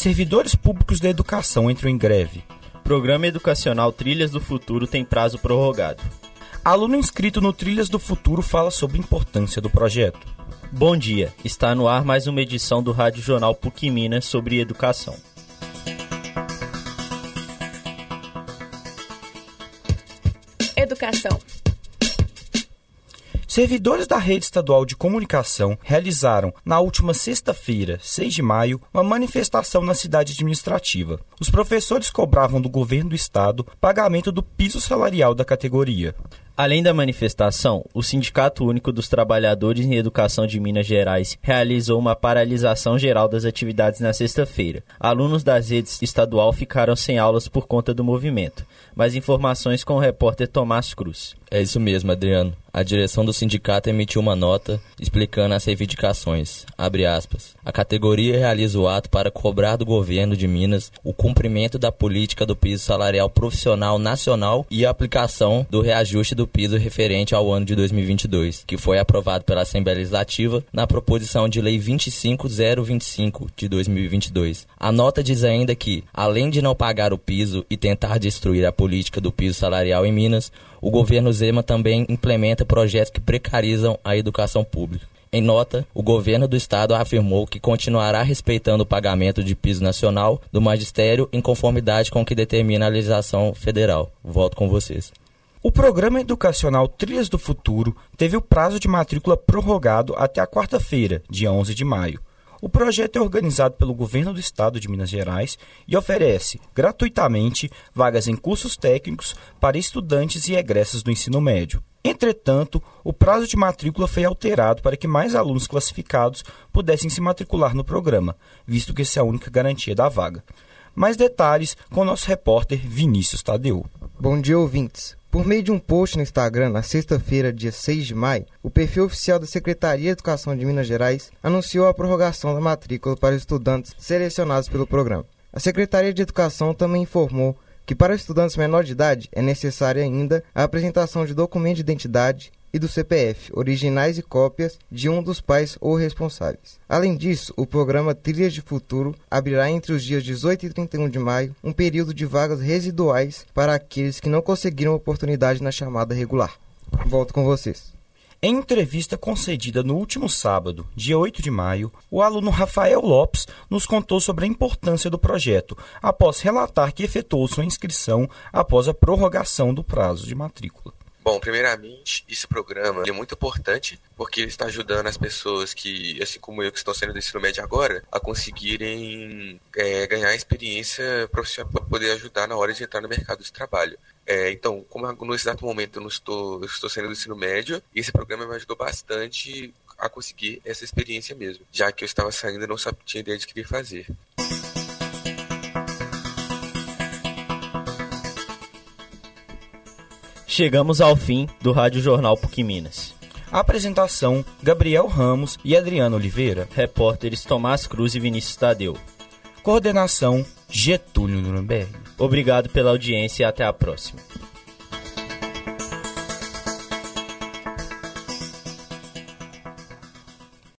Servidores públicos da educação entram em greve. Programa Educacional Trilhas do Futuro tem prazo prorrogado. Aluno inscrito no Trilhas do Futuro fala sobre a importância do projeto. Bom dia, está no ar mais uma edição do Rádio Jornal PUC Minas sobre educação. Educação. Servidores da rede estadual de comunicação realizaram, na última sexta-feira, 6 de maio, uma manifestação na cidade administrativa. Os professores cobravam do governo do estado pagamento do piso salarial da categoria. Além da manifestação, o Sindicato Único dos Trabalhadores em Educação de Minas Gerais realizou uma paralisação geral das atividades na sexta-feira. Alunos das redes estadual ficaram sem aulas por conta do movimento. Mais informações com o repórter Tomás Cruz. É isso mesmo, Adriano. A direção do sindicato emitiu uma nota explicando as reivindicações. A categoria realiza o ato para cobrar do governo de Minas o cumprimento da política do piso salarial profissional nacional e a aplicação do reajuste do piso referente ao ano de 2022, que foi aprovado pela Assembleia Legislativa na proposição de lei 25025 de 2022. A nota diz ainda que, além de não pagar o piso e tentar destruir a política do piso salarial em Minas, o governo Zema também implementa projetos que precarizam a educação pública. Em nota, o governo do estado afirmou que continuará respeitando o pagamento de piso nacional do magistério em conformidade com o que determina a legislação federal. Volto com vocês. O programa educacional Trilhas do Futuro teve o prazo de matrícula prorrogado até a quarta-feira, dia 11 de maio. O projeto é organizado pelo governo do estado de Minas Gerais e oferece, gratuitamente, vagas em cursos técnicos para estudantes e egressos do ensino médio. Entretanto, o prazo de matrícula foi alterado para que mais alunos classificados pudessem se matricular no programa, visto que essa é a única garantia da vaga. Mais detalhes com nosso repórter Vinícius Tadeu. Bom dia, ouvintes. Por meio de um post no Instagram, na sexta-feira, dia 6 de maio, o perfil oficial da Secretaria de Educação de Minas Gerais anunciou a prorrogação da matrícula para estudantes selecionados pelo programa. A Secretaria de Educação também informou que para estudantes menores de idade é necessária ainda a apresentação de documento de identidade e do CPF, originais e cópias de um dos pais ou responsáveis. Além disso, o programa Trilhas de Futuro abrirá entre os dias 18 e 31 de maio um período de vagas residuais para aqueles que não conseguiram oportunidade na chamada regular. Volto com vocês. Em entrevista concedida no último sábado, dia 8 de maio, o aluno Rafael Lopes nos contou sobre a importância do projeto, após relatar que efetuou sua inscrição após a prorrogação do prazo de matrícula. Bom, primeiramente, esse programa é muito importante porque ele está ajudando as pessoas que, assim como eu, que estão saindo do ensino médio agora, a conseguirem é, ganhar experiência profissional para poder ajudar na hora de entrar no mercado de trabalho. É, então, como no exato momento eu não estou, eu estou saindo do ensino médio, esse programa me ajudou bastante a conseguir essa experiência mesmo, já que eu estava saindo e não sabia, tinha ideia de querer fazer. Chegamos ao fim do Rádio Jornal PUC Minas. Apresentação: Gabriel Ramos e Adriano Oliveira. Repórteres Tomás Cruz e Vinícius Tadeu. Coordenação: Getúlio Nuremberg. Obrigado pela audiência e até a próxima.